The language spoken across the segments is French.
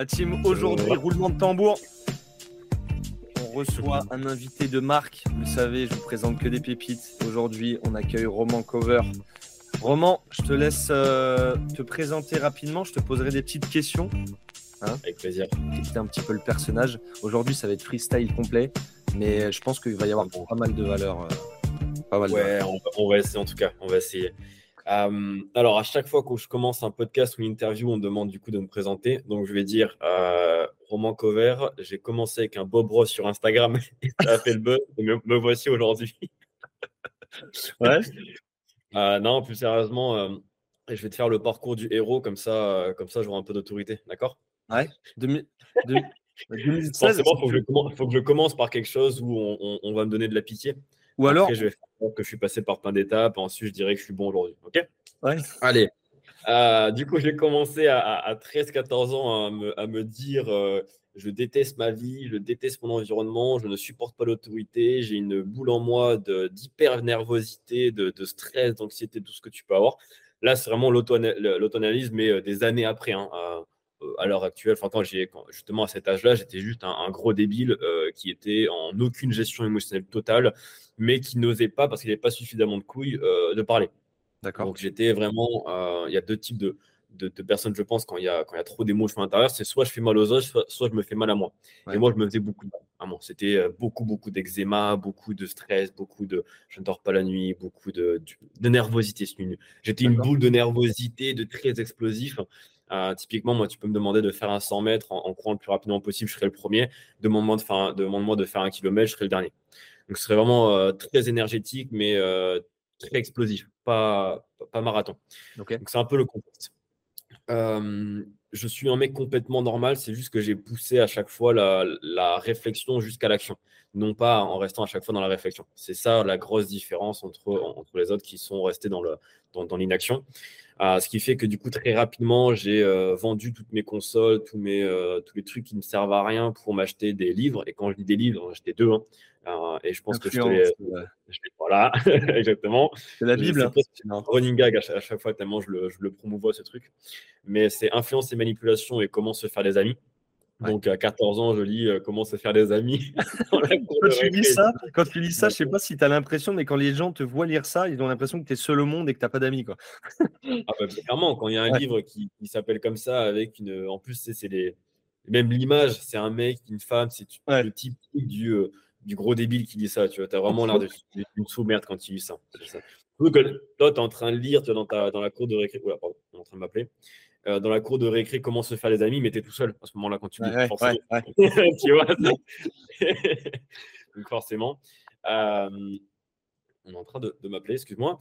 La team aujourd'hui, roulement de tambour. On reçoit un invité de marque. Vous le savez, je vous présente que des pépites. Aujourd'hui, on accueille Roman Cover. Roman, je te laisse euh, te présenter rapidement. Je te poserai des petites questions. Hein Avec plaisir. Tester un petit peu le personnage. Aujourd'hui, ça va être freestyle complet. Mais je pense qu'il va y avoir pas mal de valeur. Euh, pas mal ouais, On, on va essayer en tout cas. On va essayer. Euh, alors, à chaque fois que je commence un podcast ou une interview, on me demande du coup de me présenter. Donc, je vais dire euh, Roman Cover. J'ai commencé avec un Bob Ross sur Instagram et ça a fait le buzz. Me, voici aujourd'hui. ouais. Euh, non, plus sérieusement, je vais te faire le parcours du héros. Comme ça, comme ça j'aurai un peu d'autorité. D'accord? Ouais. 2016. Forcément, il faut, que je commence par quelque chose où on va me donner de la pitié. Ou alors. je vais faire que je suis passé par plein d'étapes. Ensuite, je dirais que je suis bon aujourd'hui. OK? Ouais. Allez. Euh, du coup, j'ai commencé à, 13-14 ans à me, à me dire euh, je déteste ma vie, je déteste mon environnement, je ne supporte pas l'autorité, j'ai une boule en moi d'hyper-nervosité, de, de, stress, d'anxiété, tout ce que tu peux avoir. Là, c'est vraiment l'auto-analyse, mais euh, des années après. Hein, à l'heure actuelle, enfin, quand j'ai justement à cet âge-là, j'étais juste un, gros débile qui était en aucune gestion émotionnelle totale mais qui n'osait pas, parce qu'il n'y avait pas suffisamment de couilles, euh, de parler. D'accord. Donc j'étais vraiment. Euh, il y a deux types de, de, personnes, je pense, quand il y a, quand il y a trop d'émotions à l'intérieur. C'est soit je fais mal aux autres, soit, je me fais mal à moi. Et moi, je me faisais beaucoup de mal. C'était euh, beaucoup, beaucoup d'eczéma, beaucoup de stress, beaucoup de. Je ne dors pas la nuit, beaucoup de, de, nervosité. J'étais une boule de nervosité, de très explosif. Typiquement, moi, tu peux me demander de faire un 100 mètres en, courant le plus rapidement possible, je serai le premier. Demande-moi de, faire demande de faire un kilomètre, je serai le dernier. Donc, ce serait vraiment euh, très énergétique, mais euh, très explosif, pas, pas marathon. Donc, c'est un peu le contexte. Euh, je suis un mec complètement normal, c'est juste que j'ai poussé à chaque fois la, réflexion jusqu'à l'action, non pas en restant à chaque fois dans la réflexion. C'est ça la grosse différence entre, entre les autres qui sont restés dans l'inaction. Dans, ce qui fait que du coup, très rapidement, j'ai euh, vendu toutes mes consoles, tous, mes, euh, tous les trucs qui ne servent à rien pour m'acheter des livres. Et quand je dis des livres, j'en achetais deux. Hein. Euh, et je pense que je te les. voilà, exactement. C'est la Bible. Hein. C'est un running gag à chaque, fois, tellement je le, je le promouvois, ce truc. Mais c'est influence et manipulation et comment se faire des amis. Donc à 14 ans, je lis euh, comment se faire des amis. quand, tu lis ça, quand tu lis ça, je sais pas si tu as l'impression, mais quand les gens te voient lire ça, ils ont l'impression que tu es seul au monde et que tu n'as pas d'amis. Quoi. ah bah, clairement, quand il y a un livre qui, s'appelle comme ça, avec une. En plus, c'est les. Même l'image, c'est un mec, une femme, c'est le type du, euh, du gros débile qui lit ça. Tu vois, as vraiment l'air d'une sous-merde quand tu lis ça. ça. que tu es en train de lire, dans, ta, dans la cour de récréation. Oula, pardon, on est en train de m'appeler. Euh, dans la cour de récré comment se faire des amis, mais tu es tout seul à ce moment-là quand tu lis. forcément. tu vois Donc forcément. Euh, on est en train de, m'appeler, excuse-moi.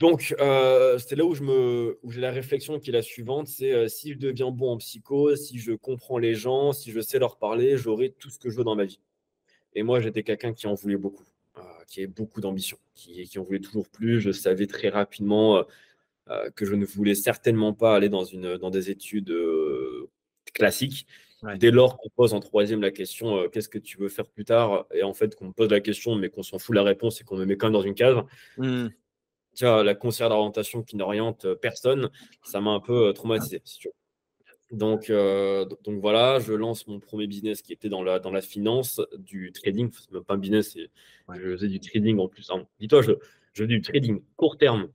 Donc, euh, c'était là où, je me, où j'ai la réflexion qui est la suivante, c'est si je deviens bon en psycho, si je comprends les gens, si je sais leur parler, j'aurai tout ce que je veux dans ma vie. Et moi, j'étais quelqu'un qui en voulait beaucoup, qui avait beaucoup d'ambition, qui, qui, en voulait toujours plus. Je savais très rapidement euh, que je ne voulais certainement pas aller dans, une, dans des études euh, classiques. Dès lors qu'on pose en troisième la question euh, qu'est-ce que tu veux faire plus tard? Et en fait, qu'on me pose la question, mais qu'on s'en fout la réponse et qu'on me met quand même dans une case. Mmh. Tiens, la conseillère d'orientation qui n'oriente personne, ça m'a un peu traumatisé, Donc, donc voilà, je lance mon premier business qui était dans la, dans la finance, du trading. C'est même pas un business, je faisais du trading en plus. Hein. Dis-toi, je, je faisais du trading court terme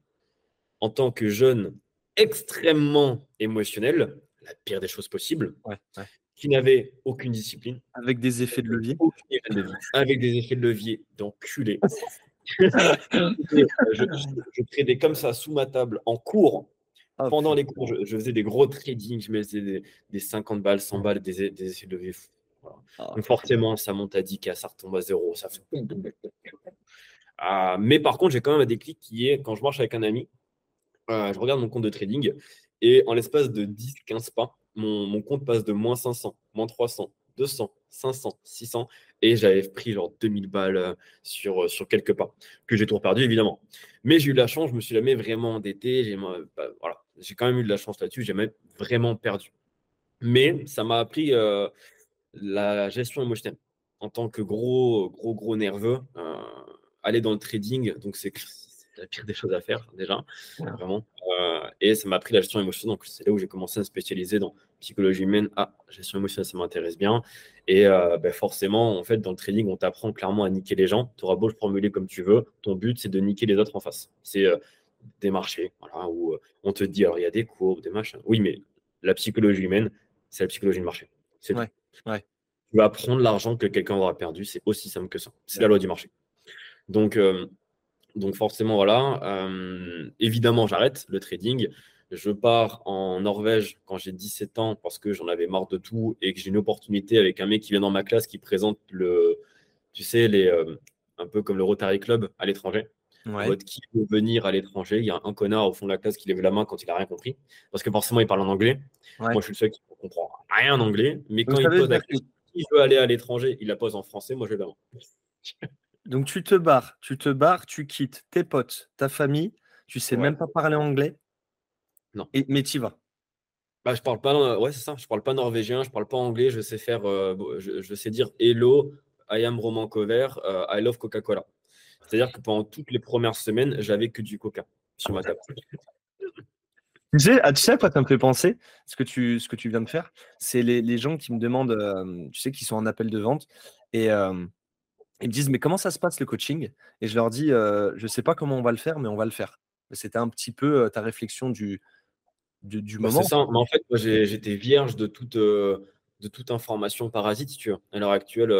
en tant que jeune extrêmement émotionnel, la pire des choses possibles, qui n'avait aucune discipline. Avec des effets de levier. Avec des effets de levier d'enculé. je, je, tradais comme ça sous ma table en cours. Ah, Pendant les cours, je, faisais des gros trading, je mettais des, 50 balles, 100 balles, des, effets de levier. Ah. Donc forcément, ça monte à 10K, ça retombe à 0. Ça fait... Ah, mais par contre, j'ai quand même un déclic qui est quand je marche avec un ami, euh, je regarde mon compte de trading et en l'espace de 10-15 pas, mon, compte passe de moins 500, moins 300, 200, 500, 600 et j'avais pris genre 2000 balles euh, sur, euh, sur quelques pas que j'ai tout perdu évidemment. Mais j'ai eu la chance, je me suis jamais vraiment endetté, j'ai bah, voilà, quand même eu de la chance là-dessus, j'ai même vraiment perdu. Mais ça m'a appris la gestion émotionnelle en tant que gros, gros, gros nerveux. aller dans le trading, donc c'est la pire des choses à faire déjà, vraiment. Euh, et ça m'a appris la gestion émotionnelle. Donc c'est là où j'ai commencé à me spécialiser dans psychologie humaine. Ah, gestion émotionnelle, ça m'intéresse bien. Et euh, ben, forcément, en fait, dans le trading, on t'apprend clairement à niquer les gens. Tu auras beau le formuler comme tu veux, ton but c'est de niquer les autres en face. C'est des marchés, voilà, où on te dit alors il y a des courbes, des machins. Oui, mais la psychologie humaine, c'est la psychologie de marché. C'est ouais, ouais. Tu vas prendre l'argent que quelqu'un aura perdu, c'est aussi simple que ça. C'est la loi du marché. Donc, euh, donc forcément, voilà. Euh, évidemment, j'arrête le trading. Je pars en Norvège quand j'ai 17 ans parce que j'en avais marre de tout et que j'ai une opportunité avec un mec qui vient dans ma classe qui présente le, tu sais, les, euh, un peu comme le Rotary Club à l'étranger. Ouais. qui veut venir à l'étranger Il y a un connard au fond de la classe qui lève la main quand il a rien compris. Parce que forcément, il parle en anglais. Moi, je suis le seul qui ne comprend rien en anglais. Mais quand il pose la question, il veut aller à l'étranger, il la pose en français. Moi, je vais Donc tu te barres, tu te barres, tu quittes tes potes, ta famille, tu sais même pas parler anglais. Non. Et, mais tu vas. Bah, je parle pas, ouais, c'est ça. Je parle pas norvégien, je parle pas anglais. Je sais faire, euh, je, sais dire hello, I am Roman Cover, euh, I love Coca-Cola. C'est-à-dire que pendant toutes les premières semaines, j'avais que du Coca sur ma table. Tu sais, ah, tu sais à quoi ça me fait penser ce que tu, ce que tu viens de faire? C'est les, les, gens qui me demandent, tu sais, qui sont en appel de vente et, ils me disent, mais comment ça se passe le coaching? Et je leur dis, je ne sais pas comment on va le faire, mais on va le faire. C'était un petit peu ta réflexion du, du, bah, moment. C'est ça. Mais en fait, moi, j'étais vierge de toute, de toute information parasite, tu. À l'heure actuelle,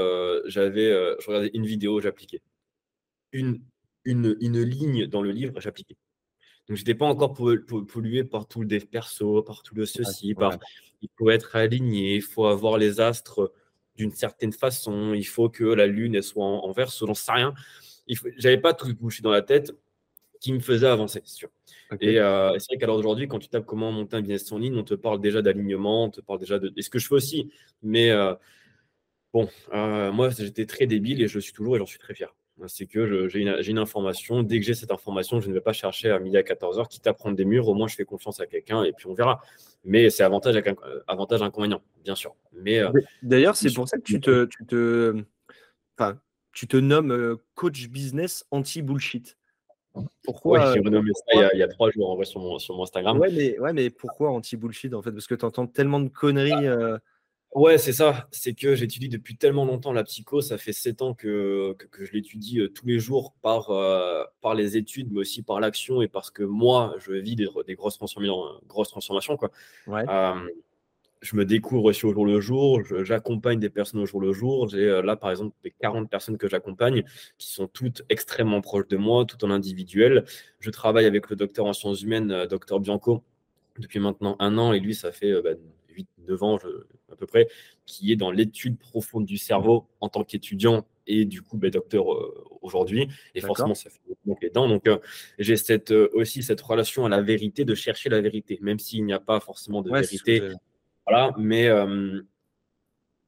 j'avais, je regardais une vidéo, j'appliquais. Une, une, une ligne dans le livre, j'appliquais. Donc, je n'étais pas encore pollué par tout le dev perso, par tout le ceci, par il faut être aligné, il faut avoir les astres d'une certaine façon, il faut que la lune elle soit en, vert, selon ça rien. J'avais pas tout bouché dans la tête qui me faisait avancer, c'est sûr. Euh, et c'est vrai qu'à l'heure d'aujourd'hui, quand tu tapes comment monter un business en ligne, on te parle déjà d'alignement, on te parle déjà de. Et ce que je fais aussi. Mais euh, bon, euh, moi, j'étais très débile et je le suis toujours et j'en suis très fier. C'est que j'ai une, une, information. Dès que j'ai cette information, je ne vais pas chercher à midi à 14h, quitte à prendre des murs. Au moins, je fais confiance à quelqu'un et puis on verra. Mais c'est avantage, avec avantage inconvénient, bien sûr. Mais euh, D'ailleurs, c'est pour ça que tu te, tu te, enfin, tu te nommes euh, coach business anti-bullshit. Pourquoi j'ai renommé ça il y, a, trois jours en vrai sur mon, sur mon Instagram. Ouais, mais, ouais, mais pourquoi anti-bullshit en fait? Parce que tu entends tellement de conneries. Euh, Ouais, c'est ça. C'est que j'étudie depuis tellement longtemps la psycho. Ça fait sept ans que, que, je l'étudie euh, tous les jours par, euh, par les études, mais aussi par l'action et parce que moi, je vis des, des grosses, transformations, grosses transformations. Quoi. Euh, je me découvre aussi au jour le jour. J'accompagne des personnes au jour le jour. J'ai là, par exemple, des 40 personnes que j'accompagne qui sont toutes extrêmement proches de moi, tout en individuel. Je travaille avec le docteur en sciences humaines, docteur Bianco, depuis maintenant un an. Et lui, ça fait bah, 8-9 ans à peu près, qui est dans l'étude profonde du cerveau en tant qu'étudiant et du coup ben, docteur euh, aujourd'hui. Et forcément, ça fait donc les dents. Donc, euh, j'ai cette, euh, aussi cette relation à la vérité, de chercher la vérité, même s'il n'y a pas forcément de vérité. Voilà, mais.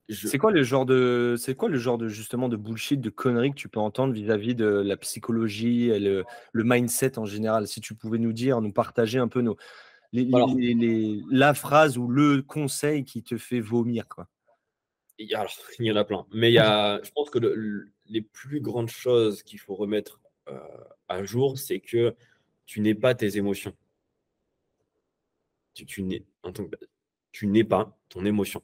C'est quoi le genre de, c'est quoi le genre de justement de bullshit, de conneries que tu peux entendre vis-à-vis de la psychologie et le, le mindset en général? Si tu pouvais nous dire, nous partager un peu nos, la phrase ou le conseil qui te fait vomir quoi. Alors, il y en a plein. Mais il y a, je pense que les plus grandes choses qu'il faut remettre euh, à jour, c'est que tu n'es pas tes émotions. Tu, tu n'es pas ton émotion.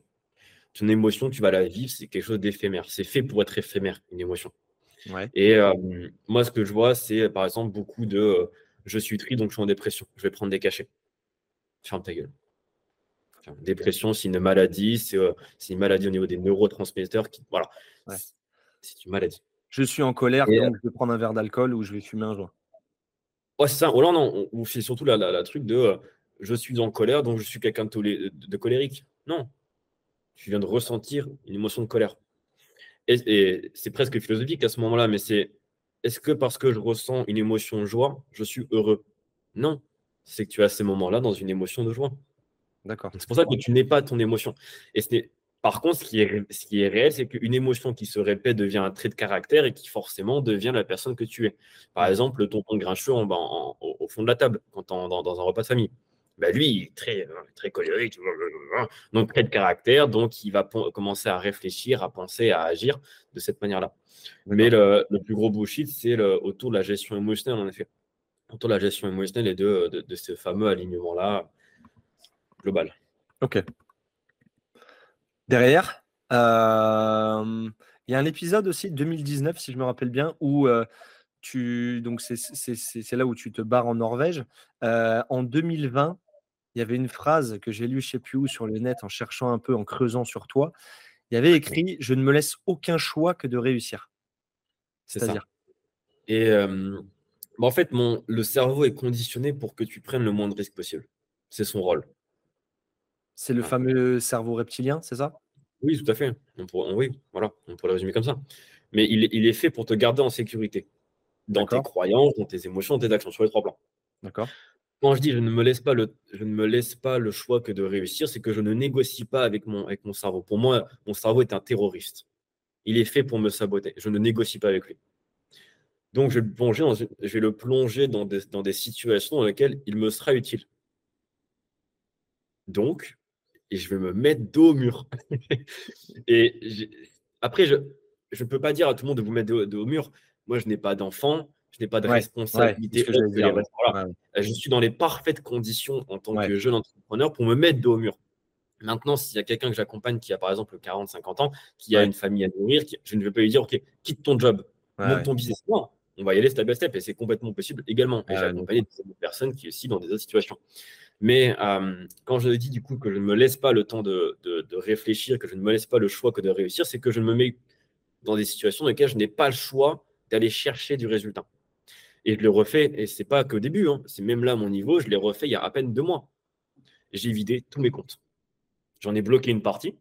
Ton émotion, tu vas la vivre, c'est quelque chose d'éphémère. C'est fait pour être éphémère, une émotion. Et euh, moi, ce que je vois, c'est par exemple beaucoup de euh, je suis triste, donc je suis en dépression. Je vais prendre des cachets ferme ta gueule. Dépression, c'est une maladie, euh, c'est une maladie au niveau des neurotransmetteurs. Qui, voilà, c'est une maladie. Je suis en colère, donc je vais prendre un verre d'alcool ou je vais fumer un joint. Ouais, c'est ça. Oh, non, non, on, fait surtout la, truc de euh, je suis en colère, donc je suis quelqu'un de, de, colérique. Non, tu viens de ressentir une émotion de colère. Et, c'est presque philosophique à ce moment-là, mais c'est est-ce que parce que je ressens une émotion de joie, je suis heureux? Non, c'est que tu as ces moments-là dans une émotion de joie. D'accord. C'est pour ça que tu n'es pas ton émotion. Et ce par contre, ce qui est, ce qui est réel, c'est qu'une émotion qui se répète devient un trait de caractère et qui forcément devient la personne que tu es. Par exemple, le tonton grincheux en, au fond de la table, quand dans, dans, un repas de famille. Bah lui, il est très, très colérique, donc trait de caractère, donc il va commencer à réfléchir, à penser, à agir de cette manière-là. Mais le, le, plus gros bullshit, c'est autour de la gestion émotionnelle, en effet. De la gestion émotionnelle et de, de, ce fameux alignement-là global. Ok. Derrière, euh, il y a un épisode aussi, 2019, si je me rappelle bien, où euh, tu. Donc, c'est là où tu te barres en Norvège. Euh, en 2020, il y avait une phrase que j'ai lue, je ne sais plus où, sur le net, en cherchant un peu, en creusant sur toi. Il y avait écrit Je ne me laisse aucun choix que de réussir. C'est-à-dire? Et bah, en fait, mon, le cerveau est conditionné pour que tu prennes le moins de risques possible. C'est son rôle. C'est le fameux cerveau reptilien, c'est ça? Oui, tout à fait. On oui, voilà, on pourrait le résumer comme ça. Mais il, il, est fait pour te garder en sécurité. Dans tes croyances, dans tes émotions, dans tes actions, sur les trois plans. D'accord. Quand je dis je ne me laisse pas le, je ne me laisse pas le choix que de réussir, c'est que je ne négocie pas avec mon, avec mon cerveau. Pour moi, mon cerveau est un terroriste. Il est fait pour me saboter. Je ne négocie pas avec lui. Donc, je vais le plonger dans, je vais le plonger dans des, dans des situations dans lesquelles il me sera utile. Donc, et je vais me mettre dos au mur. et après, je ne peux pas dire à tout le monde de vous mettre dos, au mur. Moi, je n'ai pas d'enfant, je n'ai pas de responsabilité. je suis dans les parfaites conditions en tant que jeune entrepreneur pour me mettre dos au mur. Maintenant, s'il y a quelqu'un que j'accompagne qui a par exemple 40, 50 ans, qui a une famille à nourrir, je ne vais pas lui dire, OK, quitte ton job, monte ton business. Non, on va y aller step by step et c'est complètement possible également. Et j'ai accompagné des personnes qui aussi dans des autres situations. Mais euh, quand je dis du coup que je ne me laisse pas le temps de, réfléchir, que je ne me laisse pas le choix que de réussir, c'est que je me mets dans des situations dans lesquelles je n'ai pas le choix d'aller chercher du résultat. Et je le refais, et c'est pas qu'au début, hein, c'est même là mon niveau, je l'ai refait il y a à peine deux mois. J'ai vidé tous mes comptes. J'en ai bloqué une partie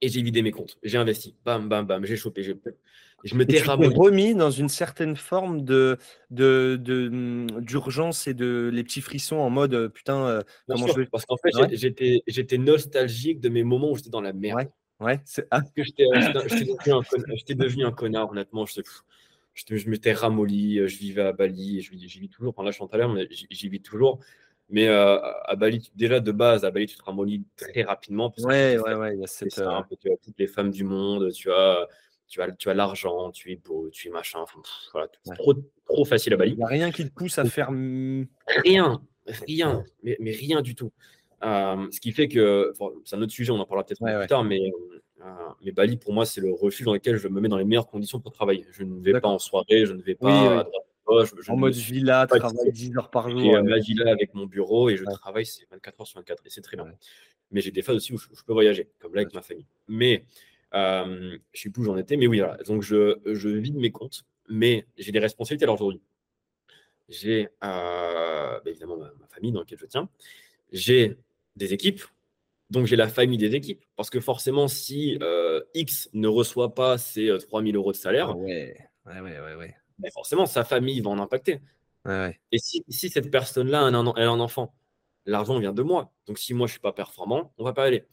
et j'ai vidé mes comptes. J'ai investi. Bam, bam, bam, j'ai chopé. Je me t'ai remis dans une certaine forme de, de, mmh, d'urgence et de les petits frissons en mode euh, putain. Euh, comment je vais... Parce qu'en fait, j'étais, j'étais nostalgique de mes moments où j'étais dans la merde. Ouais, c'est ah. que j'étais, j'étais, devenu, un connard, honnêtement. Je, je, je m'étais ramolli, euh, je vivais à Bali, je, j'y vis toujours. Enfin, là, je suis en Thaïlande, mais j'y vis toujours. Mais à Bali, déjà de base, à Bali, tu te ramollis très rapidement. Parce ouais, ouais, ouais. Il y a cette, tu as toutes les femmes du monde, tu as tu as, tu as l'argent, tu es beau, tu es machin. voilà, trop, trop facile à Bali. Il n'y a rien qui te pousse à faire. Rien, rien, mais, mais rien du tout. Euh, ce qui fait que, c'est un autre sujet, on en parlera peut-être plus tard, mais, euh, mais Bali, pour moi, c'est le refuge dans lequel je me mets dans les meilleures conditions pour travailler. Je ne vais pas en soirée, je ne vais pas en mode villa, travaille 10 heures par jour. J'ai ma villa avec mon bureau et je travaille 24 heures sur 24 et c'est très bien. Mais j'ai des phases aussi où je, je peux voyager, comme là avec ma famille. Mais euh, je sais plus où j'en étais, mais oui, voilà. Donc, je, je vide mes comptes, mais j'ai des responsabilités alors aujourd'hui. J'ai euh, bah, évidemment ma, famille dans laquelle je tiens. J'ai des équipes, donc j'ai la famille des équipes. Parce que forcément, si euh, X ne reçoit pas ses 3000 euros de salaire, ah ouais. Ouais, ouais, ouais, bah, forcément, sa famille va en impacter. Et si, si cette personne-là a un, elle a un enfant, l'argent vient de moi. Donc si moi je ne suis pas performant, on ne va pas aller.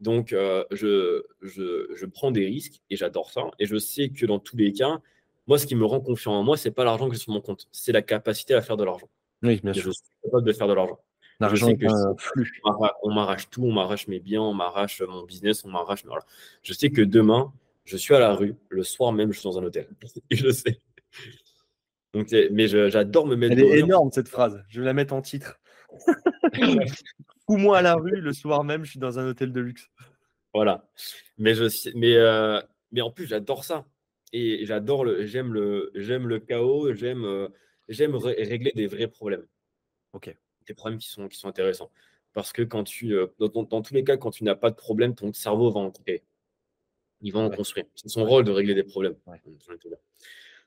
Donc, euh, je, je, prends des risques et j'adore ça. Et je sais que dans tous les cas, moi, ce qui me rend confiant en moi, c'est pas l'argent que j'ai sur mon compte, c'est la capacité à faire de l'argent. Oui, bien sûr. Je suis capable de faire de l'argent. L'argent un flux. On m'arrache tout, on m'arrache mes biens, on m'arrache mon business, on m'arrache. Voilà. Je sais que demain, je suis à la rue, le soir même, je suis dans un hôtel. Je sais. Donc, mais j'adore me mettre. Elle est énorme cette phrase. Je vais la mettre en titre. Ou moi à la rue, le soir même, je suis dans un hôtel de luxe. Voilà. Mais, je, mais, euh, mais en plus, j'adore ça. Et j'adore le, j'aime le, j'aime le chaos, j'aime, euh, j'aime régler des vrais problèmes. Ok. Des problèmes qui sont, qui sont intéressants. Parce que quand tu, euh, dans, tous les cas, quand tu n'as pas de problème, ton cerveau va en créer. Il va en construire. C'est son rôle de régler des problèmes.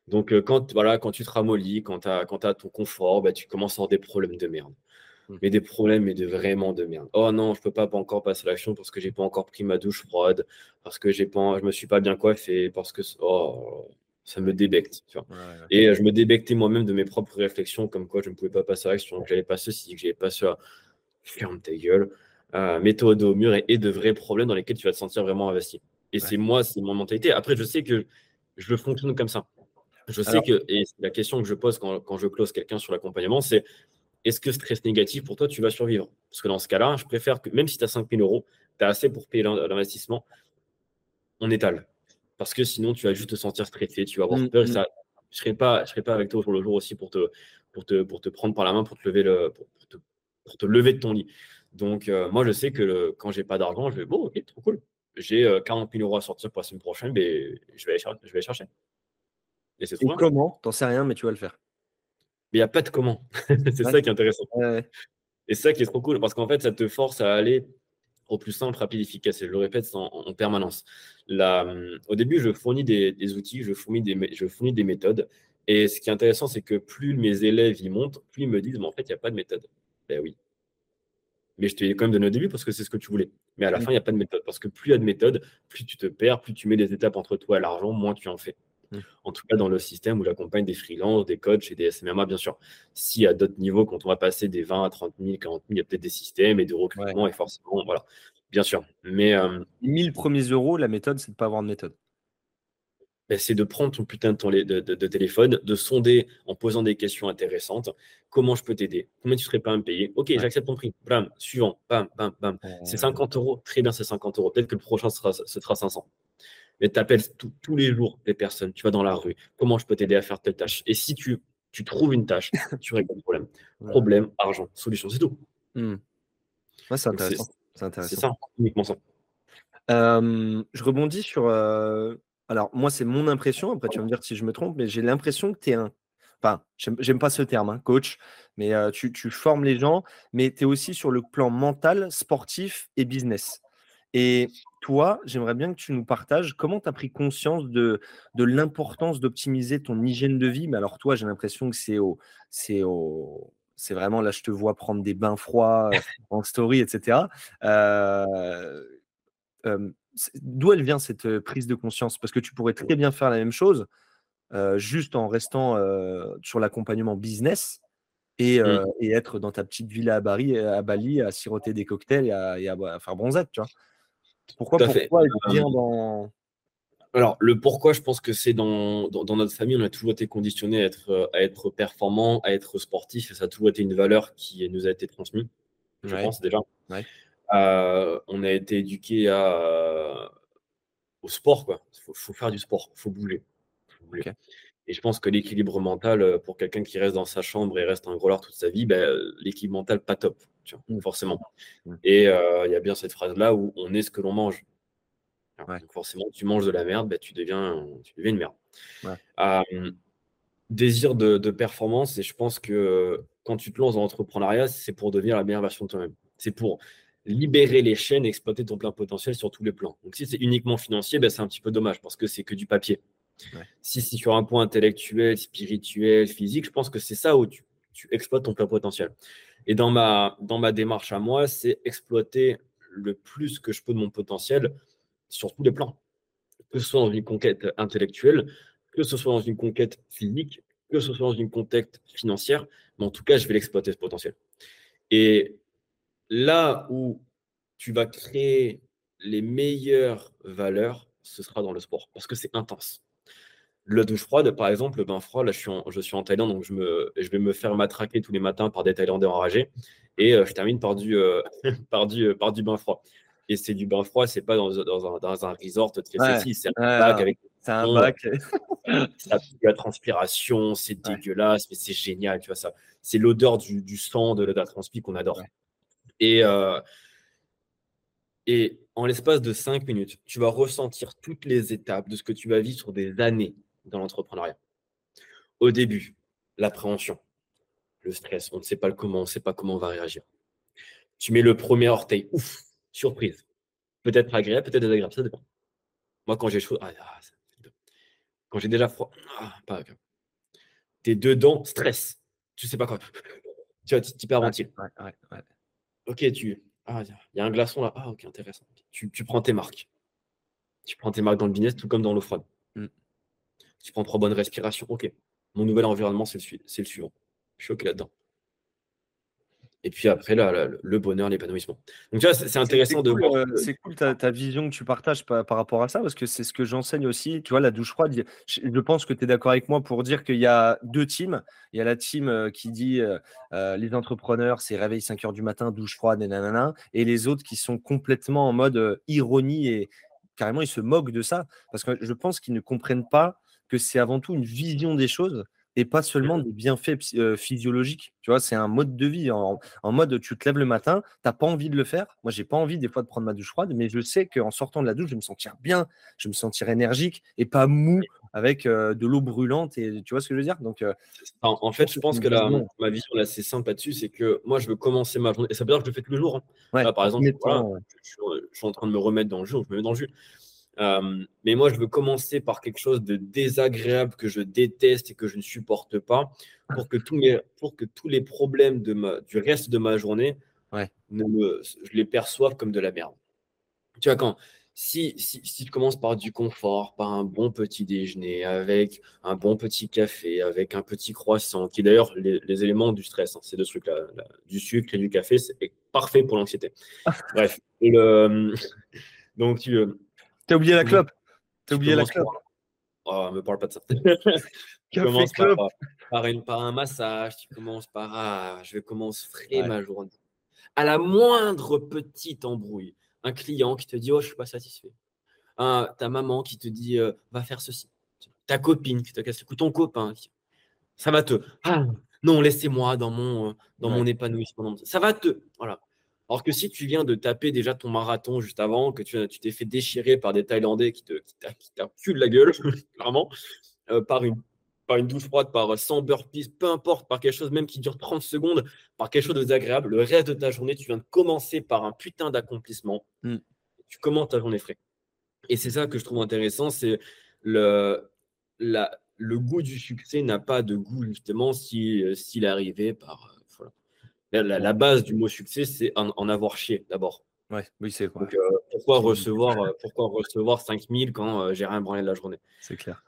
Donc, quand, voilà, quand tu te ramollis, quand tu as, quand as ton confort, bah, tu commences à avoir des problèmes de merde. Mmh. mais des problèmes, mais de vraiment de merde. Oh non, je peux pas encore passer l'action parce que j'ai pas encore pris ma douche froide, parce que j'ai pas, je me suis pas bien coiffé, parce que oh, ça me débecte. Et euh, je me débectais moi-même de mes propres réflexions, comme quoi je ne pouvais pas passer à l'action, que j'avais pas ceci, que j'avais pas ça. Ferme ta gueule. Euh, mets-toi au mur et, de vrais problèmes dans lesquels tu vas te sentir vraiment investi. Et c'est moi, c'est mon mentalité. Après, je sais que je le fonctionne comme ça. Je sais que, et la question que je pose quand, quand je close quelqu'un sur l'accompagnement, c'est est-ce que stress négatif pour toi, tu vas survivre? Parce que dans ce cas-là, je préfère que même si tu as 5 000 euros, tu as assez pour payer l'investissement, on étale. Parce que sinon, tu vas juste te sentir stressé, tu vas avoir mmh, peur. Et mmh. ça, je ne serai, pas, serai pas avec toi au jour le jour aussi pour te, pour te, pour te prendre par la main, pour te lever, le, pour, te, pour te lever de ton lit. Donc, euh, moi, je sais que le, quand j'ai pas d'argent, je vais, bon, ok, trop cool. J'ai 40 000 euros à sortir pour la semaine prochaine, mais je vais aller, je vais chercher. Et c'est comment? T'en sais rien, mais tu vas le faire. Mais il n'y a pas de comment. c'est ça qui est intéressant. Et c'est ça qui est trop cool, parce qu'en fait, ça te force à aller au plus simple, rapide, efficace. Et je le répète en, permanence. Hum, au début, je fournis des, outils, je fournis des, je fournis des méthodes. Et ce qui est intéressant, c'est que plus mes élèves y montent, plus ils me disent, mais en fait, il n'y a pas de méthode. Ben oui. Mais je t'ai quand même donné au début parce que c'est ce que tu voulais. Mais à la fin, il n'y a pas de méthode. Parce que plus il y a de méthode, plus tu te perds, plus tu mets des étapes entre toi et l'argent, moins tu en fais. Mmh. En tout cas, dans le système où j'accompagne des freelances, des coachs et des SMMA, bien sûr. Y a d'autres niveaux, quand on va passer des 20 à 30 000, 40 000, il y a peut-être des systèmes et de recrutement, et forcément, voilà. Bien sûr. Mais. Euh, 1000 premiers euros, la méthode, c'est de ne pas avoir de méthode. Ben, c'est de prendre ton putain de, ton, de, de, téléphone, de sonder en posant des questions intéressantes. Comment je peux t'aider? Combien tu serais pas à me payer? Ok, j'accepte ton prix. Bam, suivant. Bam, bam, bam. C'est 50 euros. Très bien, c'est 50 euros. Peut-être que le prochain sera, ce sera 500. Mais tu appelles tous les jours des personnes. Tu vas dans la rue. Comment je peux t'aider à faire telle tâche? Et si tu, tu trouves une tâche, tu règles le problème. Problème, argent, solution, c'est tout. Mmh. c'est intéressant. C'est ça, uniquement ça. je rebondis sur alors, moi, c'est mon impression. Après, tu vas me dire si je me trompe, mais j'ai l'impression que tu es un. Enfin, j'aime pas ce terme, hein, coach, mais tu, formes les gens, mais tu es aussi sur le plan mental, sportif et business. Et toi, j'aimerais bien que tu nous partages comment tu as pris conscience de, de l'importance d'optimiser ton hygiène de vie. Mais alors, toi, j'ai l'impression que c'est au, c'est au, c'est vraiment là, je te vois prendre des bains froids en story, etc. Euh, d'où elle vient cette prise de conscience? Parce que tu pourrais très bien faire la même chose, juste en restant sur l'accompagnement business et, mmh. et, être dans ta petite villa à, Bali, à Bali à siroter des cocktails et à, faire bronzette, tu vois? Pourquoi, pourquoi vient dans... Alors, le pourquoi, je pense que c'est dans, dans, notre famille, on a toujours été conditionné à être, à être performant, à être sportif, et ça a toujours été une valeur qui nous a été transmise, je pense déjà. Ouais. Euh, on a été éduqué à, au sport. Quoi. Il faut, faire du sport, il faut bouger. Et je pense que l'équilibre mental, euh, pour quelqu'un qui reste dans sa chambre et reste un growler toute sa vie, ben, l'équilibre mental, pas top, mmh. forcément. Mmh. Et euh, il y a bien cette phrase-là où on est ce que l'on mange. forcément, tu manges de la merde, ben, tu, deviens, tu deviens une merde. désir de, de, performance, et je pense que quand tu te lances dans l'entrepreneuriat, c'est pour devenir la meilleure version de toi-même. C'est pour libérer les chaînes, exploiter ton plein potentiel sur tous les plans. Donc si c'est uniquement financier, ben, c'est un petit peu dommage parce que c'est que du papier. Si c'est sur un point intellectuel, spirituel, physique, je pense que c'est ça où tu, exploites ton plein potentiel. Et dans ma, dans ma démarche à moi, c'est exploiter le plus que je peux de mon potentiel sur tous les plans. Que ce soit dans une conquête intellectuelle, que ce soit dans une conquête physique, que ce soit dans une conquête financière, mais en tout cas, je vais l'exploiter ce potentiel. Et Là où tu vas créer les meilleures valeurs, ce sera dans le sport, parce que c'est intense. La douche froide, par exemple, le bain froid, là je suis en, je suis en Thaïlande, donc je, me, je vais me faire matraquer tous les matins par des Thaïlandais enragés, et euh, je termine par du, euh, par, du, euh, par du bain froid. Et c'est du bain froid, c'est pas dans, dans, un, dans, un, resort très ouais, c'est un bac avec. C'est un bac. ça la transpiration, c'est dégueulasse, mais c'est génial, tu vois ça. C'est l'odeur du, du, sang, de la transpi qu'on adore. Et, et en l'espace de cinq minutes, tu vas ressentir toutes les étapes de ce que tu vas vivre sur des années dans l'entrepreneuriat. Au début, l'appréhension, le stress, on ne sait pas le comment, on ne sait pas comment on va réagir. Tu mets le premier orteil, ouf, surprise. Peut-être agréable, peut-être désagréable, ça dépend. Moi, quand j'ai chaud, ah, ah, quand j'ai déjà froid, ah, pas agréable. T'es dedans, stress. Tu sais pas quoi. Tu vois, tu hyperventiles. Ouais, ouais, ouais. Ok, tu. Ah, il y a un glaçon là. Ah, ok, intéressant. Tu, prends tes marques. Tu prends tes marques dans le business, tout comme dans l'eau froide. Mm. Tu prends trois bonnes respirations. Ok. Mon nouvel environnement, c'est le, le suivant. Je suis ok là-dedans et puis après, là, le bonheur, l'épanouissement. Donc, tu vois, c'est intéressant de voir. Euh, c'est cool ta, ta, vision que tu partages par, rapport à ça, parce que c'est ce que j'enseigne aussi. Tu vois, la douche froide, je pense que tu es d'accord avec moi pour dire qu'il y a deux teams. Il y a la team euh, qui dit euh, les entrepreneurs, c'est réveil 5 heures du matin, douche froide, et nanana, et les autres qui sont complètement en mode ironie et carrément, ils se moquent de ça, parce que je pense qu'ils ne comprennent pas que c'est avant tout une vision des choses et pas seulement des bienfaits physiologiques. Tu vois, c'est un mode de vie. En, mode, tu te lèves le matin, tu n'as pas envie de le faire. Moi, j'ai pas envie des fois de prendre ma douche froide, mais je sais qu'en sortant de la douche, je vais me sentir bien, je vais me sentir énergique et pas mou avec de l'eau brûlante. Et tu vois ce que je veux dire? Donc, en, fait, je pense que la, ma vision là, c'est simple là-dessus, c'est que moi, je veux commencer ma journée. Et ça veut dire que je le fais tous les jours. Hein. par exemple, je, suis en train de me remettre dans le jus, je me mets dans le jus. Euh, mais moi, je veux commencer par quelque chose de désagréable que je déteste et que je ne supporte pas pour que, tous, pour que tous les problèmes de ma, du reste de ma journée, ne me, je les perçoive comme de la merde. Tu vois, quand, si, si, si, tu commences par du confort, par un bon petit déjeuner, avec un bon petit café, avec un petit croissant, qui d'ailleurs, les, les, éléments du stress, hein, ces deux trucs-là, du sucre et du café, c'est parfait pour l'anxiété. Bref, le, donc tu, T'as oublié la clope. T'as oublié la clope. Oh, me parle pas de ça. tu commences par, par, une, par, un massage, tu commences par ah, je commence frais ma journée. À la moindre petite embrouille, un client qui te dit oh je suis pas satisfait, ta maman qui te dit euh, va faire ceci, ta copine qui te casse le cou, ton copain, ça va te ah, non laissez-moi dans mon euh, dans mon épanouissement, ça va te voilà alors que si tu viens de taper déjà ton marathon juste avant, que tu t'es fait déchirer par des Thaïlandais qui te qui la gueule, clairement, euh, par, une, par une douche froide, par 100 burpees, peu importe, par quelque chose même qui dure 30 secondes, par quelque chose de désagréable, le reste de ta journée, tu viens de commencer par un putain d'accomplissement. Hmm. Tu commences ta journée frais. Et c'est ça que je trouve intéressant, c'est le, la, le goût du succès n'a pas de goût justement s'il si, est arrivé par la, base du mot succès, c'est en, avoir chié d'abord. Ouais, oui, c'est quoi. Euh, pourquoi, recevoir, euh, pourquoi recevoir 5000 quand euh, j'ai rien branlé de la journée? C'est clair.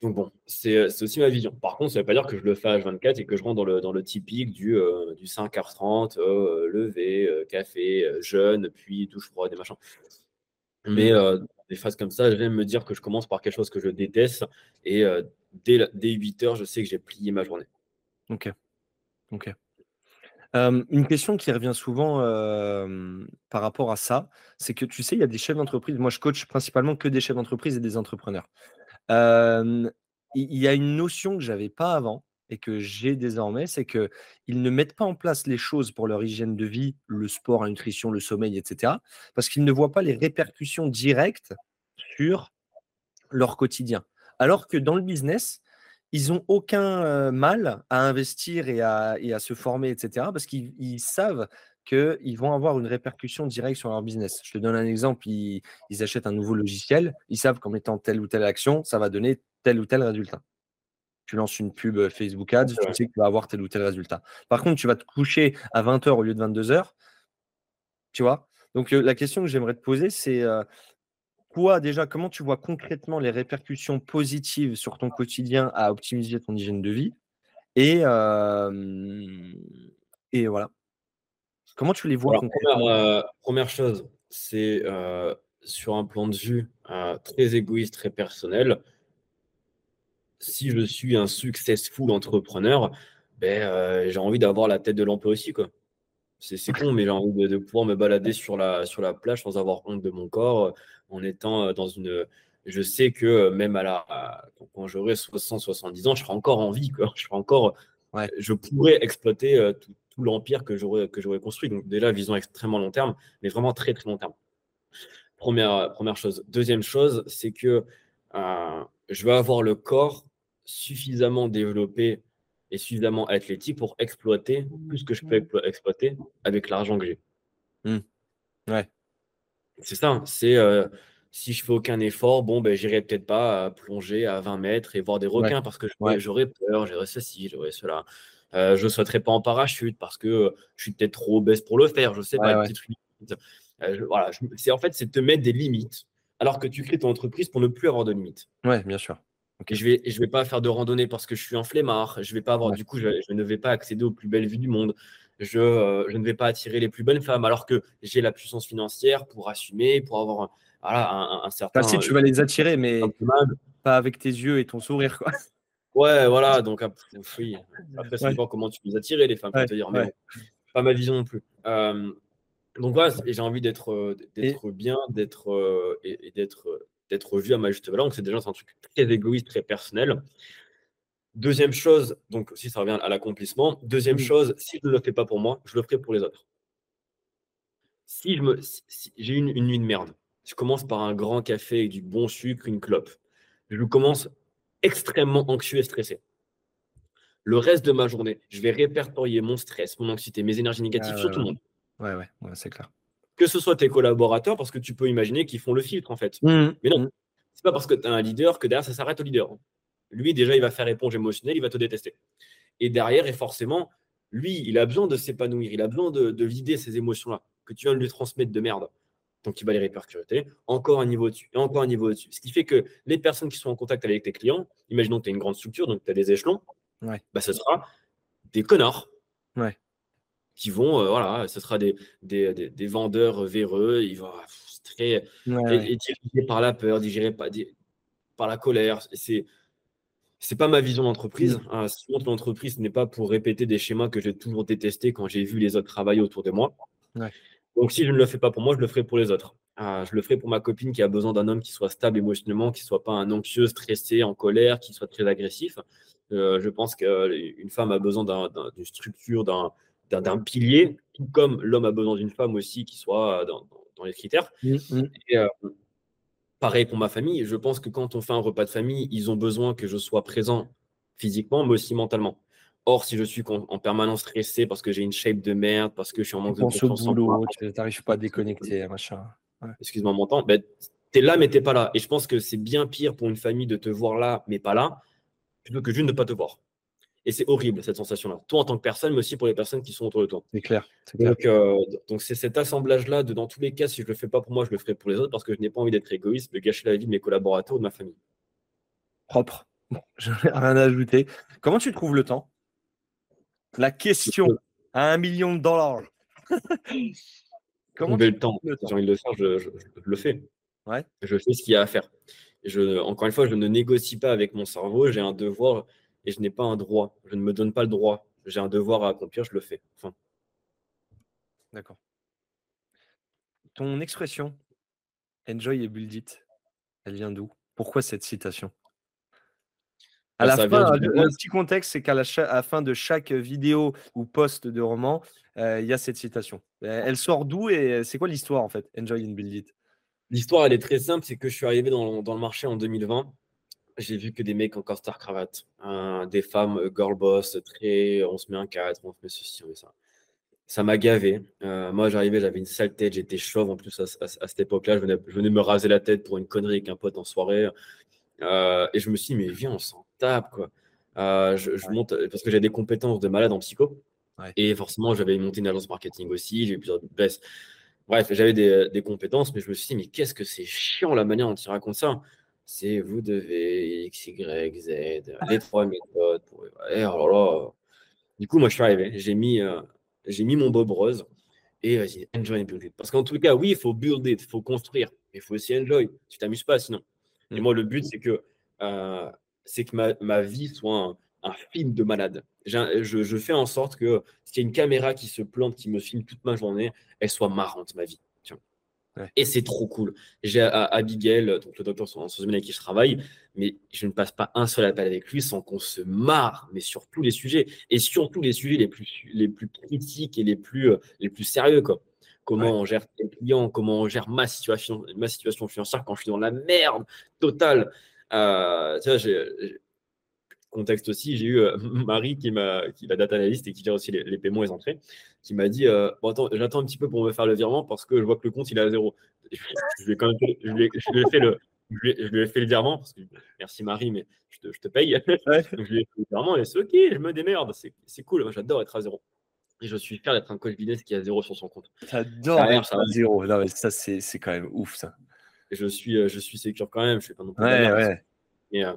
Donc bon, c'est aussi ma vision. Par contre, ça ne veut pas dire que je le fais à 24 et que je rentre dans le, dans le typique du, du 5h30, lever, café, jeûne, puis douche froide et machin. Mmh. Mais des phases comme ça, j'aime me dire que je commence par quelque chose que je déteste et dès, dès 8h, je sais que j'ai plié ma journée. Ok. Ok une question qui revient souvent, par rapport à ça, c'est que tu sais, il y a des chefs d'entreprise moi je coach principalement que des chefs d'entreprise et des entrepreneurs. il y a une notion que j'avais pas avant et que j'ai désormais, c'est qu'ils ne mettent pas en place les choses pour leur hygiène de vie, le sport, la nutrition, le sommeil etc. parce qu'ils ne voient pas les répercussions directes sur leur quotidien. Alors que dans le business ils n'ont aucun mal à investir et à, et à, se former, etc. Parce qu'ils savent qu'ils vont avoir une répercussion directe sur leur business. Je te donne un exemple, ils, achètent un nouveau logiciel, ils savent qu'en mettant telle ou telle action, ça va donner tel ou tel résultat. Tu lances une pub Facebook Ads, tu sais que tu vas avoir tel ou tel résultat. Par contre, tu vas te coucher à 20h au lieu de 22h. Tu vois? Donc la question que j'aimerais te poser, c'est toi, déjà, comment tu vois concrètement les répercussions positives sur ton quotidien à optimiser ton hygiène de vie et, et voilà. Comment tu les vois concrètement? euh, première, chose, c'est sur un plan de vue très égoïste, très personnel. Si je suis un successful entrepreneur, ben, j'ai envie d'avoir la tête de l'emploi aussi. Quoi. C'est con, mais j'ai envie de, pouvoir me balader sur la, sur la plage sans avoir honte de mon corps, en étant euh, dans une. Je sais que euh, même à la, quand j'aurai 60, 70 ans, je serai encore en vie. Quoi. Je, serai encore, je pourrais exploiter euh, tout, l'empire que j'aurais construit. Donc, déjà, vision extrêmement long terme, mais vraiment très, très long terme. Première, première chose. Deuxième chose, c'est que je vais avoir le corps suffisamment développé et suffisamment athlétique pour exploiter tout ce que je peux exploiter avec l'argent que j'ai. Mmh. Ouais. C'est ça. Hein. C'est euh, si je fais aucun effort, bon, ben, j'irai peut-être pas plonger à 20 mètres et voir des requins parce que j'aurais peur, j'aurais ceci, j'aurais cela. Euh, je ne sauterai pas en parachute parce que je suis peut-être trop obèse pour le faire. Je sais pas. Euh, voilà, c'est en fait, c'est te mettre des limites alors que tu crées ton entreprise pour ne plus avoir de limites. Ouais, bien sûr. Okay. Je vais, je vais pas faire de randonnée parce que je suis un flemmard. Je vais pas avoir, du coup, je, ne vais pas accéder aux plus belles vues du monde. Je, euh, je, ne vais pas attirer les plus bonnes femmes alors que j'ai la puissance financière pour assumer, pour avoir un, voilà, un, un certain. si tu vas les attirer, mais pas avec tes yeux et ton sourire, quoi. Ouais, voilà. Donc, oui. Après, ça dépend comment tu les attirer, les femmes, te dire. Mais pas ma vision non plus. Euh, donc, voilà, j'ai envie d'être euh, d'être bien, d'être et, et d'être d'être vu à ma juste valeur. Donc, c'est déjà un truc très égoïste, très personnel. Deuxième chose, donc si ça revient à l'accomplissement, deuxième chose, si je ne le fais pas pour moi, je le ferai pour les autres. Si je me, j'ai une, une nuit de merde, je commence par un grand café avec du bon sucre, une clope. Je commence extrêmement anxieux et stressé. Le reste de ma journée, je vais répertorier mon stress, mon anxiété, mes énergies négatives Ah, sur ouais, tout le monde. Ouais, ouais, ouais, c'est clair. Que ce soit tes collaborateurs, parce que tu peux imaginer qu'ils font le filtre en fait. Mais non. C'est pas parce que tu as un leader que derrière ça s'arrête au leader. Lui, déjà, il va faire éponge émotionnelle, il va te détester. Et derrière, et forcément, lui, il a besoin de s'épanouir, il a besoin de, de vider ces émotions-là que tu viens de lui transmettre de merde. Donc, il va les répercuter encore un niveau au-dessus et encore un niveau au-dessus. Ce qui fait que les personnes qui sont en contact avec tes clients, imaginons que tu as une grande structure, donc tu as des échelons, Ouais. bah, ce sera des connards. Ouais. Qui vont, euh, voilà, ce sera des, des, des- des vendeurs véreux, ils vont, pff, c'est très, Ouais, et, ouais. et dirigé par la peur, dirigé par, di- par la colère. C'est c'est pas ma vision d'entreprise. Mm. Hein, l'entreprise n'est pas pour répéter des schémas que j'ai toujours détestés quand j'ai vu les autres travailler autour de moi. Ouais. Donc, si je ne le fais pas pour moi, je le ferai pour les autres. Ah, je le ferai pour ma copine qui a besoin d'un homme qui soit stable émotionnellement, qui soit pas un anxieux, stressé, en colère, qui soit très agressif. Euh, je pense qu'une femme a besoin d'un- d'un- d'une structure, d'un d'un- pilier, tout comme l'homme a besoin d'une femme aussi qui soit dans, les critères. Mm, mm. Et, euh, pareil pour ma famille, je pense que quand on fait un repas de famille, ils ont besoin que je sois présent physiquement, mais aussi mentalement. Or, si je suis en permanence stressé parce que j'ai une shape de merde, parce que je suis en manque de confiance boulot, tu n'arrives pas à déconnecter, machin. excuse-moi mon temps, ben, tu es là, mais tu pas là. Et je pense que c'est bien pire pour une famille de te voir là, mais pas là, plutôt que juste de ne pas te voir. Et c'est horrible, cette sensation-là. Toi en tant que personne, mais aussi pour les personnes qui sont autour de toi. C'est clair. C'est clair. Donc, euh, donc c'est cet assemblage-là de, dans tous les cas, si je le fais pas pour moi, je le ferai pour les autres parce que je n'ai pas envie d'être égoïste, de gâcher la vie de mes collaborateurs ou de ma famille. Propre. Bon, je n'ai rien à ajouter. Comment tu trouves le temps? La question à un million de dollars. Comment Trouver le temps, j'ai envie de le faire, je, je- je le fais. Ouais. Je fais ce qu'il y a à faire. Je, encore une fois, je ne négocie pas avec mon cerveau, j'ai un devoir et je n'ai pas un droit. Je ne me donne pas le droit. J'ai un devoir à accomplir, je le fais. Enfin, D'accord. Ton expression Enjoy et build it, elle vient d'où? Pourquoi cette citation? À Bah, la ça fin, du le, petit contexte, c'est qu'à la, fin de chaque vidéo ou post de roman, euh, il y a cette citation. Euh, Elle sort d'où et c'est quoi l'histoire en fait? Enjoy and build it. L'histoire, elle est très simple, c'est que je suis arrivé dans, dans le marché en 2020. J'ai vu que des mecs en costard cravate, hein, des femmes euh, girl boss, très on se met un cadre, on se met ceci, on met ça. Ça m'a gavé. Euh, moi, j'arrivais, j'avais une sale tête, j'étais chauve en plus à, à- à cette époque-là. Je venais, je venais me raser la tête pour une connerie avec un pote en soirée. Euh, et je me suis dit, mais viens, on s'en tape, quoi. Euh, je, monte parce que j'ai des compétences de malade en psycho. Ouais. Et forcément, j'avais monté une agence marketing aussi. J'ai eu plusieurs baisses. Bref, j'avais des, des compétences, mais je me suis dit, mais qu'est-ce que c'est chiant la manière dont il raconte ça. C'est vous devez X, Y, Z, les trois méthodes. Pour... et oh là. Du coup, moi, je suis arrivé. J'ai mis, euh, j'ai mis mon bob rose et vas-y, enjoy and build it. Parce qu'en tout cas, oui, il faut build it, il faut construire, mais il faut aussi enjoy. Tu t'amuses pas sinon. Et Mm. moi, le but, c'est que, euh, c'est que ma, ma vie soit un, un film de malade. J'ai Je, je fais en sorte que s'il y a une caméra qui se plante, qui me filme toute ma journée, elle soit marrante, ma vie. Ouais. Et c'est trop cool. J'ai à- Abigail, donc le docteur ressources humaines avec qui je travaille, mais je ne passe pas un seul appel avec lui sans qu'on se marre, mais sur tous les sujets, et surtout les sujets les plus, les plus critiques et les plus, euh, les plus sérieux. Quoi. Comment Ouais. on gère tes clients, comment on gère ma situation, ma situation financière quand je suis dans la merde totale. Euh, tu vois, contexte aussi, j'ai eu euh, Marie qui m'a qui est la data analyst et qui gère aussi les, les paiements et les entrées, qui m'a dit euh, bon, attends, j'attends un petit peu pour me faire le virement parce que je vois que le compte il est à zéro. Je, je lui ai quand même fait, je lui ai, je lui ai fait le je lui, ai, je lui ai fait le virement parce que merci Marie, mais je te, je te paye. Ouais. Donc je lui ai fait le virement et c'est ok, je me démerde, c'est c'est cool, moi j'adore être à zéro. Et je suis fier d'être un coach business qui a zéro sur son compte. J'adore être à zéro. Non, mais ça, c'est c'est quand même ouf ça. Et je suis, euh, je suis sécure quand même, je fais pas non plus Ouais, ouais. Mais, euh,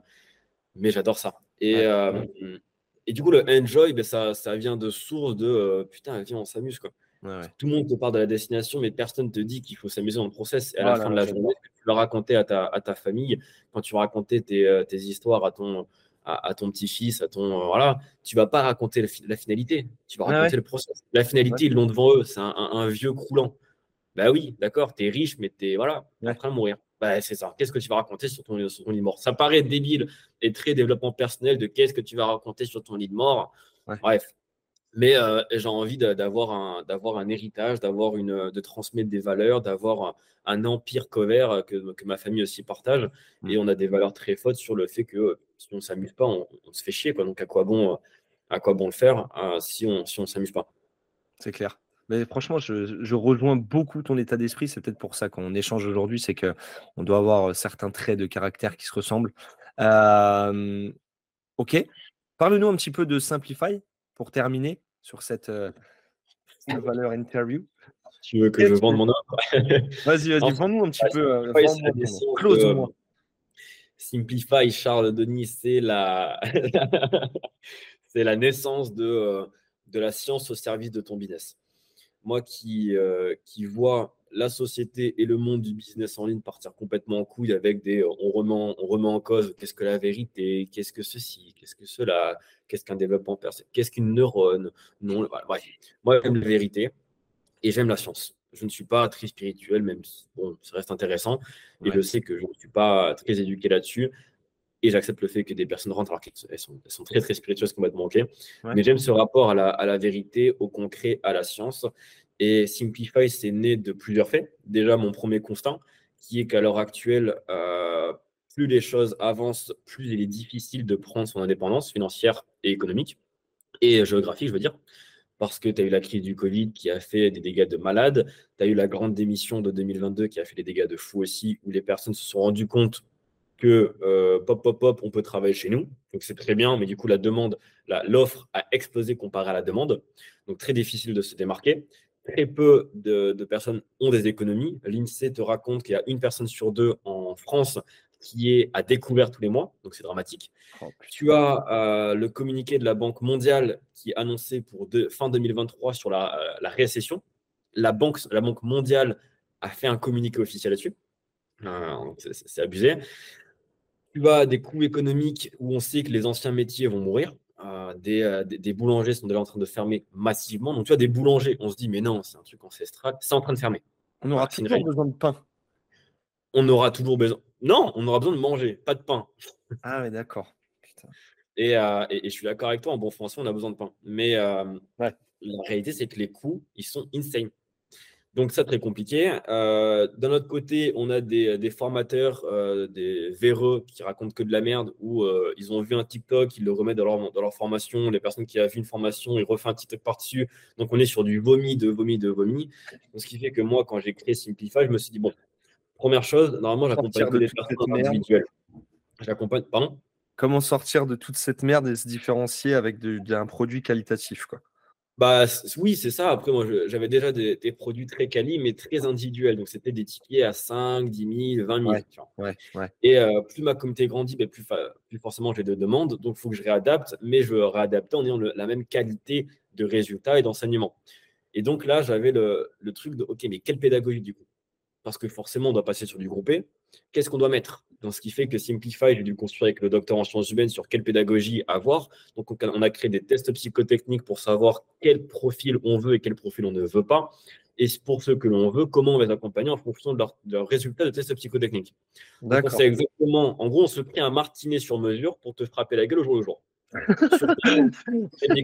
mais j'adore ça. Et, Ouais. euh, et du coup, le enjoy, ben, ça, ça vient de source de euh, putain, viens, on s'amuse. quoi. ouais, ouais. Tout le monde te parle de la destination, mais personne ne te dit qu'il faut s'amuser dans le process. Et à la fin de la journée, que tu vas raconter à ta, à ta famille, quand tu vas raconter tes, euh, tes histoires à ton, à, à ton petit-fils, à ton. euh, voilà, tu vas pas raconter la, fi- la finalité, tu vas raconter ouais. le process. La finalité, ils l'ont devant eux, c'est un, un- un vieux croulant. Bah oui, d'accord, tu es riche, mais tu es voilà, Ouais. en train de mourir. Bah, c'est ça. Qu'est-ce que tu vas raconter sur ton, lit de mort? Ça paraît débile et très développement personnel de qu'est-ce que tu vas raconter sur ton lit de mort. Bref. Mais euh, j'ai envie d'avoir un, un héritage, d'avoir une, de transmettre des valeurs, d'avoir un, empire cover que, que, ma famille aussi partage. Mm. Et on a des valeurs très fortes sur le fait que si on ne s'amuse pas, on, se fait chier. Quoi. Donc à quoi bon, à quoi bon le faire euh, si on si ne s'amuse pas? C'est clair. Mais franchement, je, rejoins beaucoup ton état d'esprit. C'est peut-être pour ça qu'on échange aujourd'hui, c'est qu'on doit avoir certains traits de caractère qui se ressemblent. ok. Parle-nous un petit peu de Simplify pour terminer sur cette valeur interview. Tu veux que je vende mon offre? Vas-y, vas-y, vends-nous un petit peu. Close-moi. Simplify, Charles Denis, c'est la... c'est la naissance de, de la science au service de ton business moi qui, euh, qui vois la société et le monde du business en ligne partir complètement en couille avec des on remet, on remet en cause qu'est-ce que la vérité, qu'est-ce que ceci, qu'est-ce que cela, qu'est-ce qu'un développement personnel, qu'est-ce qu'une neurone. Non, bref. Moi, j'aime la vérité et j'aime la science. Je ne suis pas très spirituel, même si bon, ça reste intéressant. Et je sais que je ne suis pas très éduqué là-dessus. Et j'accepte le fait que des personnes rentrent alors qu'elles sont, elles sont, très, très spiritueuses, complètement OK. Mais j'aime ce rapport à la, à la, vérité, au concret, à la science. Et Simplify, c'est né de plusieurs faits. Déjà, mon premier constat, qui est qu'à l'heure actuelle, euh, plus les choses avancent, plus il est difficile de prendre son indépendance financière et économique, et géographique, je veux dire parce que tu as eu la crise du Covid qui a fait des dégâts de malades, tu as eu la grande démission de 2022 qui a fait des dégâts de fou aussi, où les personnes se sont rendues compte que euh, pop, pop, pop, on peut travailler chez nous. Donc c'est très bien, mais du coup, la demande, l'offre a explosé comparé à la demande. Donc très difficile de se démarquer. Très peu de, personnes ont des économies. L'INSEE te raconte qu'il y a une personne sur deux en France qui est à découvert tous les mois, donc c'est dramatique. Oh, tu as euh, le communiqué de la Banque mondiale qui est annoncé pour fin 2023 sur la, euh, la récession. La banque, la banque mondiale a fait un communiqué officiel là-dessus. c'est abusé tu as des coûts économiques où on sait que les anciens métiers vont mourir. Euh, des, des, boulangers sont déjà en train de fermer massivement. Donc, tu as des boulangers, on se dit, mais non, c'est un truc ancestral, c'est en train de fermer. On aura toujours besoin de pain. On aura toujours besoin. Non, on aura besoin de manger, pas de pain. Ah, oui, d'accord. Et, euh, et, je suis d'accord avec toi, en bon français, on a besoin de pain. Mais euh, la réalité, c'est que les coûts, ils sont insane. Donc, ça, très compliqué. Euh, d'un autre côté, on a des, formateurs, euh, des véreux qui racontent que de la merde, où euh, ils ont vu un TikTok, ils le remettent dans leur, dans leur formation. Les personnes qui ont vu une formation, ils refont un TikTok par-dessus. Donc, on est sur du vomi, de vomi, de vomi. ce qui fait que moi, quand j'ai créé Simplify, je me suis dit, bon, première chose, normalement, j'accompagne que des personnes individuelles. J'accompagne, pardon Comment sortir de toute cette merde et se différencier avec un produit qualitatif, quoi bah oui, c'est ça. Après, moi, j'avais déjà des, produits très quali, mais très individuels. Donc, c'était des tickets à 5, 10 000, 20 000. Et euh, plus ma communauté grandit, bah, plus, plus, forcément j'ai de demandes. Donc, il faut que je réadapte, mais je veux réadapter en ayant la même qualité de résultats et d'enseignement. Et donc là, j'avais le, le, truc de, OK, mais quelle pédagogie du coup? Parce que forcément, on doit passer sur du groupé. Qu'est-ce qu'on doit mettre? Dans ce qui fait que Simplify, j'ai dû construire avec le docteur en sciences humaines sur quelle pédagogie avoir. Donc, on a créé des tests psychotechniques pour savoir quel profil on veut et quel profil on ne veut pas. Et pour ceux que l'on veut, comment on va les accompagner en fonction de leurs leur résultats de tests psychotechniques. D'accord. C'est exactement, en gros, on se crée un martinet sur mesure pour te frapper la gueule au jour le jour. sur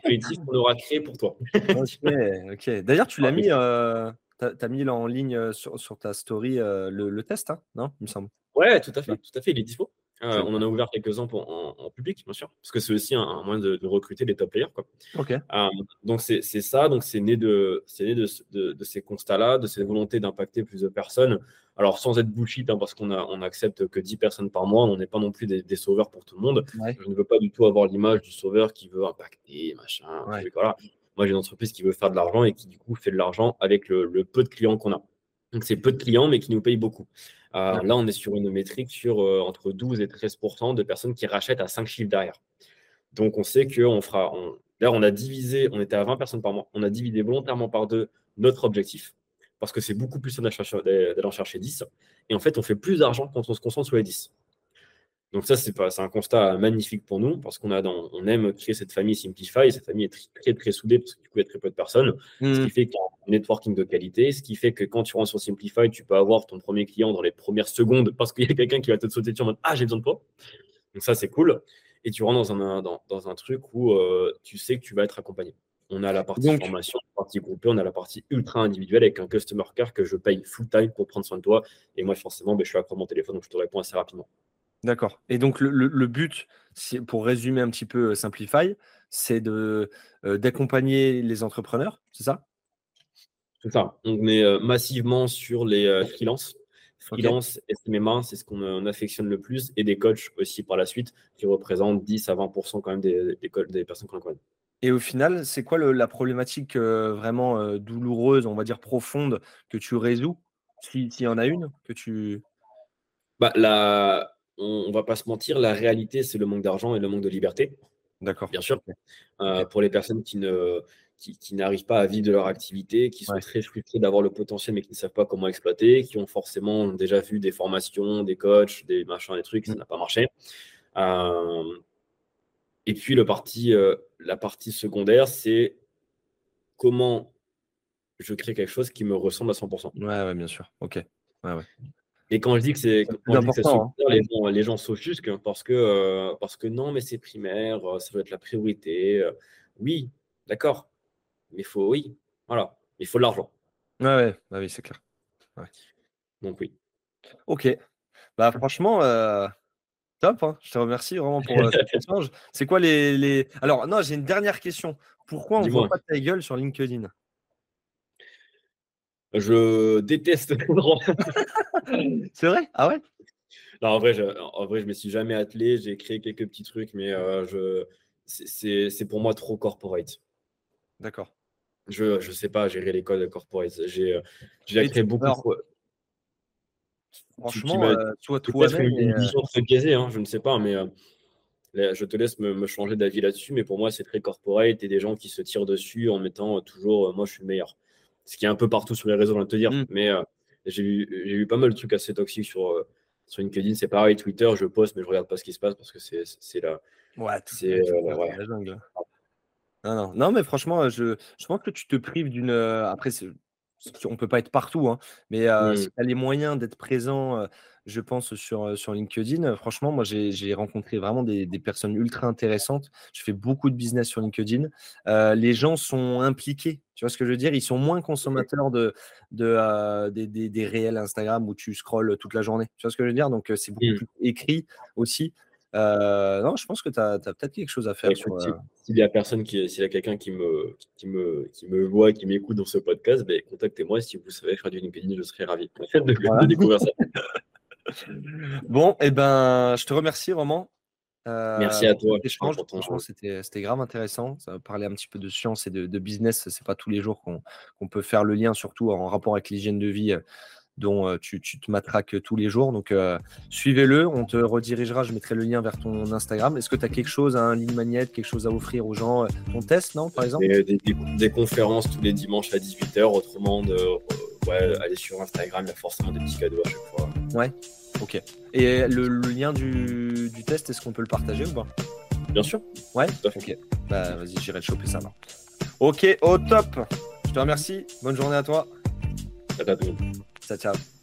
collectifs qu'on aura créé pour toi. ok, D'ailleurs, tu l'as mis, euh, as, mis en ligne sur, sur ta story euh, le, le, test, hein non Il me semble. Ouais, tout à fait, tout à fait, il est dispo. Euh, on en a ouvert quelques-uns en, public, bien sûr, parce que c'est aussi un, moyen de, recruter des top players. Quoi. Euh, donc c'est ça, donc c'est né, de, né de, ces constats-là, de cette volonté d'impacter plus de personnes. Alors sans être bullshit, hein, parce qu'on on accepte que 10 personnes par mois, on n'est pas non plus des, sauveurs pour tout le monde. Je ne veux pas du tout avoir l'image du sauveur qui veut impacter, machin. voilà. Moi j'ai une entreprise qui veut faire de l'argent et qui du coup fait de l'argent avec le, le peu de clients qu'on a. Donc c'est peu de clients, mais qui nous payent beaucoup. Euh, là, on est sur une métrique sur euh, entre 12 et 13% de personnes qui rachètent à 5 chiffres derrière. Donc, on sait qu'on fera. On... Là, on a divisé, on était à 20 personnes par mois, on a divisé volontairement par deux notre objectif, parce que c'est beaucoup plus d'aller en chercher 10. Et en fait, on fait plus d'argent quand on se concentre sur les 10. Donc ça, c'est un constat magnifique pour nous parce qu'on a dans, on aime créer cette famille Simplify. Cette famille est très très, soudée parce que du coup, il y a très peu de personnes. Ce qui mmh. fait qu'il y a un networking de qualité. Ce qui fait que quand tu rentres sur Simplify, tu peux avoir ton premier client dans les premières secondes parce qu'il y a quelqu'un qui va te sauter dessus en mode ah j'ai besoin de toi. Donc ça, c'est cool. Et tu rentres dans un, dans, dans un truc où euh, tu sais que tu vas être accompagné. On a la partie formation, la partie groupée, on a la partie ultra individuelle avec un customer care que je paye full time pour prendre soin de toi. Et moi, forcément, ben, je suis à mon téléphone, donc je te réponds assez rapidement. D'accord. Et donc, le, but, pour résumer un petit peu euh, Simplify, c'est de, euh, d'accompagner les entrepreneurs, c'est ça? C'est ça. On est euh, massivement sur les freelances. Freelance, SMMA, c'est ce qu'on affectionne le plus, et des coachs aussi par la suite, qui représentent 10 à 20% quand même des, des, personnes qu'on connaît. Et au final, c'est quoi la problématique vraiment douloureuse, on va dire profonde, que tu résous S'il y en a une, que tu. Bah, la, on, ne va pas se mentir, la réalité, c'est le manque d'argent et le manque de liberté. D'accord. Bien sûr. Euh, pour les personnes qui ne qui, n'arrivent pas à vivre de leur activité, qui sont très frustrés d'avoir le potentiel mais qui ne savent pas comment exploiter, qui ont forcément déjà vu des formations, des coachs, des machins, des trucs, ça mm. n'a pas marché. Euh, et puis le parti, euh, la partie secondaire, c'est comment je crée quelque chose qui me ressemble à 100%. Ouais, ouais, bien sûr. Ok. Ouais, ouais. Et quand je dis que c'est hein. les gens, les gens s'offusquent parce que, euh, parce que non, mais c'est primaire, euh, ça doit être la priorité. Euh. oui, d'accord. Mais il faut, oui, voilà, il faut de l'argent. Ouais, ouais, bah oui, c'est clair. Donc oui. Ok. Bah franchement, top. Hein. Je te remercie vraiment pour cet échange. C'est quoi les, les, Alors non, j'ai une dernière question. Pourquoi on ne voit pas ta gueule sur LinkedIn? Je déteste C'est vrai? Ah ouais? Non, en vrai, je, en vrai, je me suis jamais attelé. J'ai créé quelques petits trucs, mais euh, je, c'est pour moi trop corporate. D'accord. Je ne sais pas gérer les codes corporate. J'ai euh, créé beaucoup. franchement, euh, toi, toi, une, vision très biaisée, hein, je ne sais pas, mais je te laisse me, me changer d'avis là-dessus. Mais pour moi, c'est très corporate et des gens qui se tirent dessus en mettant toujours moi, je suis le meilleur ce qui est un peu partout sur les réseaux, on va te dire. Mm. Mais euh, j'ai eu, pas mal de trucs assez toxiques sur, euh, sur LinkedIn. C'est pareil, Twitter, je poste, mais je regarde pas ce qui se passe parce que c'est là. Ouais, c'est euh, Non, non, non, mais franchement, je, je pense que tu te prives d'une. Après, on peut pas être partout, hein, mais mmh. si tu as les moyens d'être présent, je pense, sur, sur LinkedIn, franchement, moi, j'ai rencontré vraiment des, personnes ultra intéressantes. Je fais beaucoup de business sur LinkedIn. les gens sont impliqués, tu vois ce que je veux dire? Ils sont moins consommateurs de, de, des, des, réels Instagram où tu scrolles toute la journée. Tu vois ce que je veux dire? Donc, c'est beaucoup mmh. plus écrit aussi. Euh, non, je pense que tu as, peut-être quelque chose à faire. Euh, s'il y a personne qui, s'il y a quelqu'un qui me, qui me, qui me voit, qui m'écoute dans ce podcast, ben, contactez-moi. Si vous savez faire du LinkedIn, je serai ravi de, découvrir ça. bon, et eh ben, je te remercie vraiment. Euh, Merci à toi. C'était grave intéressant. Ça parlait un petit peu de science et de, de business. C'est pas tous les jours qu'on peut faire le lien, surtout en rapport avec l'hygiène de vie dont tu, te matraques tous les jours. Donc, suivez-le. On te redirigera. Je mettrai le lien vers ton Instagram. Est-ce que tu as quelque chose, un ligne magnète, quelque chose à offrir aux gens Ton test, non, par exemple? Des, conférences tous les dimanches à 18h. Autrement, de, ouais, aller sur Instagram, il y a forcément des petits cadeaux à chaque fois. Ouais, ok. Et le, lien du, test, est-ce qu'on peut le partager ou pas? Bien sûr. Ouais, ok. Bah, vas-y, j'irai le choper ça. Ok, au top. Je te remercie. Bonne journée à toi. Ciao, ciao. Ciao, ciao.